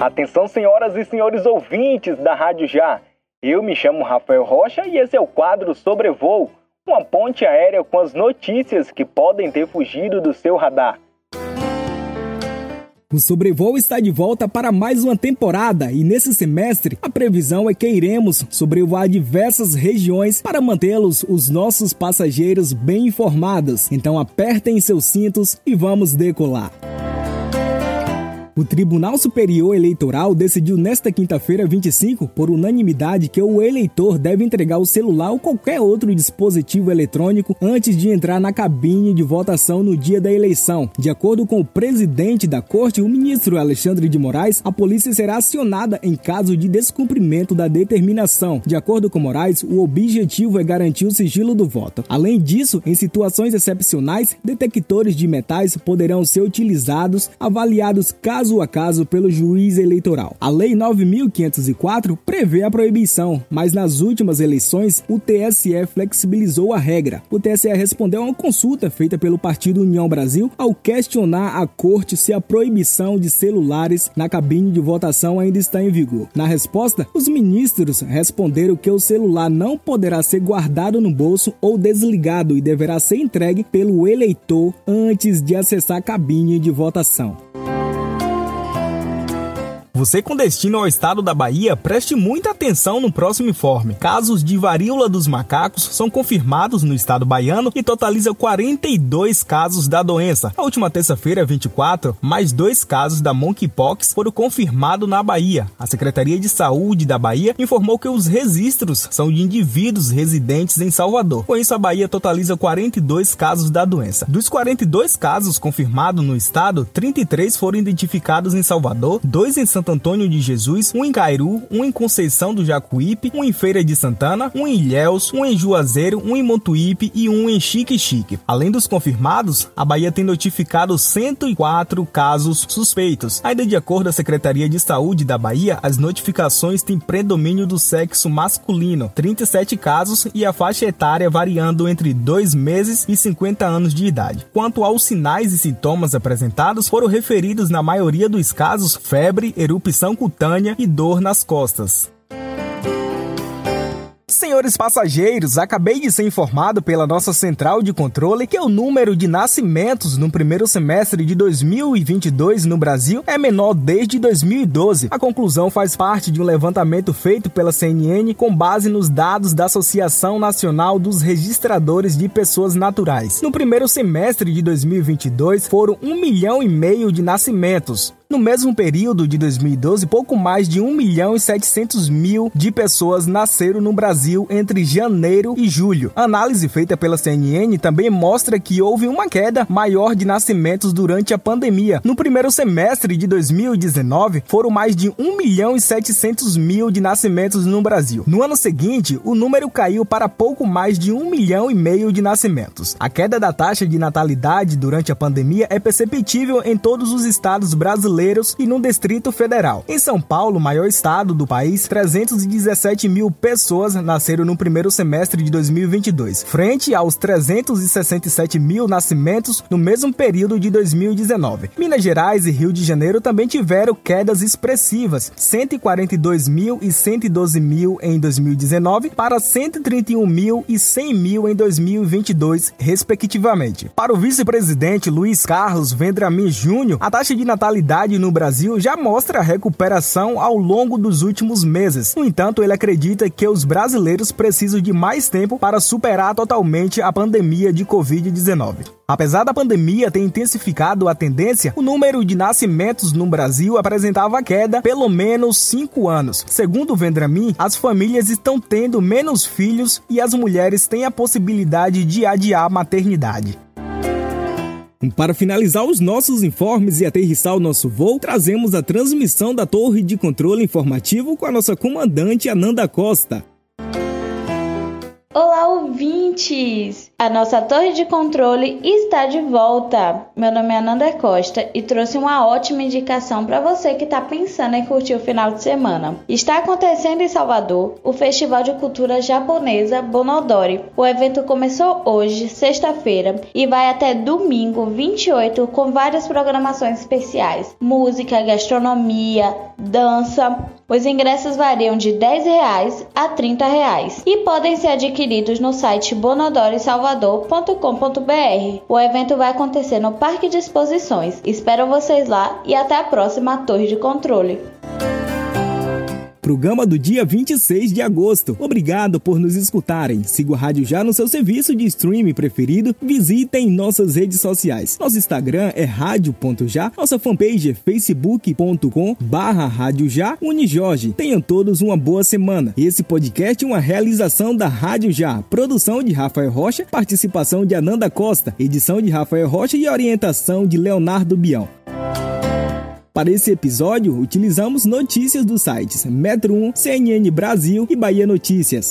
Atenção, senhoras e senhores ouvintes da Rádio Já. Eu me chamo Rafael Rocha e esse é o quadro Sobrevoo, uma ponte aérea com as notícias que podem ter fugido do seu radar. O Sobrevoo está de volta para mais uma temporada e nesse semestre a previsão é que iremos sobrevoar diversas regiões para mantê-los, os nossos passageiros, bem informados. Então apertem seus cintos e vamos decolar. O Tribunal Superior Eleitoral decidiu nesta quinta-feira 25, por unanimidade, que o eleitor deve entregar o celular ou qualquer outro dispositivo eletrônico antes de entrar na cabine de votação no dia da eleição. De acordo com o presidente da corte, o ministro Alexandre de Moraes, a polícia será acionada em caso de descumprimento da determinação. De acordo com Moraes, o objetivo é garantir o sigilo do voto. Além disso, em situações excepcionais, detectores de metais poderão ser utilizados, avaliados caso caso a caso pelo juiz eleitoral. A Lei 9504 prevê a proibição, mas nas últimas eleições o TSE flexibilizou a regra. O TSE respondeu a uma consulta feita pelo Partido União Brasil ao questionar a corte se a proibição de celulares na cabine de votação ainda está em vigor. Na resposta, os ministros responderam que o celular não poderá ser guardado no bolso ou desligado e deverá ser entregue pelo eleitor antes de acessar a cabine de votação. Você com destino ao estado da Bahia, preste muita atenção no próximo informe. Casos de varíola dos macacos são confirmados no estado baiano e totaliza 42 casos da doença. A última terça-feira, 24, mais dois casos da monkeypox foram confirmados na Bahia. A Secretaria de Saúde da Bahia informou que os registros são de indivíduos residentes em Salvador. Com isso, a Bahia totaliza 42 casos da doença. Dos 42 casos confirmados no estado, 33 foram identificados em Salvador, dois em Santa Antônio de Jesus, um em Cairu, um em Conceição do Jacuípe, um em Feira de Santana, um em Ilhéus, um em Juazeiro, um em Montuípe e um em Chique Chique. Além dos confirmados, a Bahia tem notificado 104 casos suspeitos. Ainda de acordo com a Secretaria de Saúde da Bahia, as notificações têm predomínio do sexo masculino, 37 casos e a faixa etária variando entre 2 meses e 50 anos de idade. Quanto aos sinais e sintomas apresentados, foram referidos na maioria dos casos febre, erupção erupção cutânea e dor nas costas. Senhores passageiros, acabei de ser informado pela nossa central de controle que o número de nascimentos no primeiro semestre de 2022 no Brasil é menor desde 2012. A conclusão faz parte de um levantamento feito pela CNN com base nos dados da Associação Nacional dos Registradores de Pessoas Naturais. No primeiro semestre de 2022 foram um milhão e meio de nascimentos, no mesmo período de 2012, pouco mais de 1 milhão e 700 mil de pessoas nasceram no Brasil entre janeiro e julho. A análise feita pela CNN também mostra que houve uma queda maior de nascimentos durante a pandemia. No primeiro semestre de 2019, foram mais de 1 milhão e 700 mil de nascimentos no Brasil. No ano seguinte, o número caiu para pouco mais de 1 milhão e meio de nascimentos. A queda da taxa de natalidade durante a pandemia é perceptível em todos os estados brasileiros brasileiros e no Distrito Federal. Em São Paulo, maior estado do país, 317 mil pessoas nasceram no primeiro semestre de 2022, frente aos 367 mil nascimentos no mesmo período de 2019. Minas Gerais e Rio de Janeiro também tiveram quedas expressivas, 142 mil e 112 mil em 2019 para 131 mil e 100 mil em 2022, respectivamente. Para o vice-presidente Luiz Carlos Vendramin Júnior, a taxa de natalidade no Brasil já mostra recuperação ao longo dos últimos meses. No entanto, ele acredita que os brasileiros precisam de mais tempo para superar totalmente a pandemia de Covid-19. Apesar da pandemia ter intensificado a tendência, o número de nascimentos no Brasil apresentava queda pelo menos 5 anos. Segundo Vendramin, as famílias estão tendo menos filhos e as mulheres têm a possibilidade de adiar a maternidade. Para finalizar os nossos informes e aterrissar o nosso voo, trazemos a transmissão da torre de controle informativo com a nossa comandante Ananda Costa. Olá, ouvintes! A nossa torre de controle está de volta. Meu nome é Ananda Costa e trouxe uma ótima indicação para você que está pensando em curtir o final de semana. Está acontecendo em Salvador o Festival de Cultura Japonesa Bonodori. O evento começou hoje, sexta-feira, e vai até domingo 28 com várias programações especiais: música, gastronomia, dança. Os ingressos variam de 10 reais a 30 reais e podem ser adquiridos no site bonodoresalvador.com.br. O evento vai acontecer no Parque de Exposições. Espero vocês lá e até a próxima Torre de Controle. Programa do dia 26 de agosto. Obrigado por nos escutarem. Siga o Rádio Já no seu serviço de streaming preferido. Visitem nossas redes sociais. Nosso Instagram é rádio.já. Nossa fanpage é facebook.com barra Rádio Já Unijorge. Tenham todos uma boa semana. Esse podcast é uma realização da Rádio Já. Produção de Rafael Rocha, participação de Ananda Costa, edição de Rafael Rocha e orientação de Leonardo Bião. Para esse episódio, utilizamos notícias dos sites Metro 1, CNN Brasil e Bahia Notícias.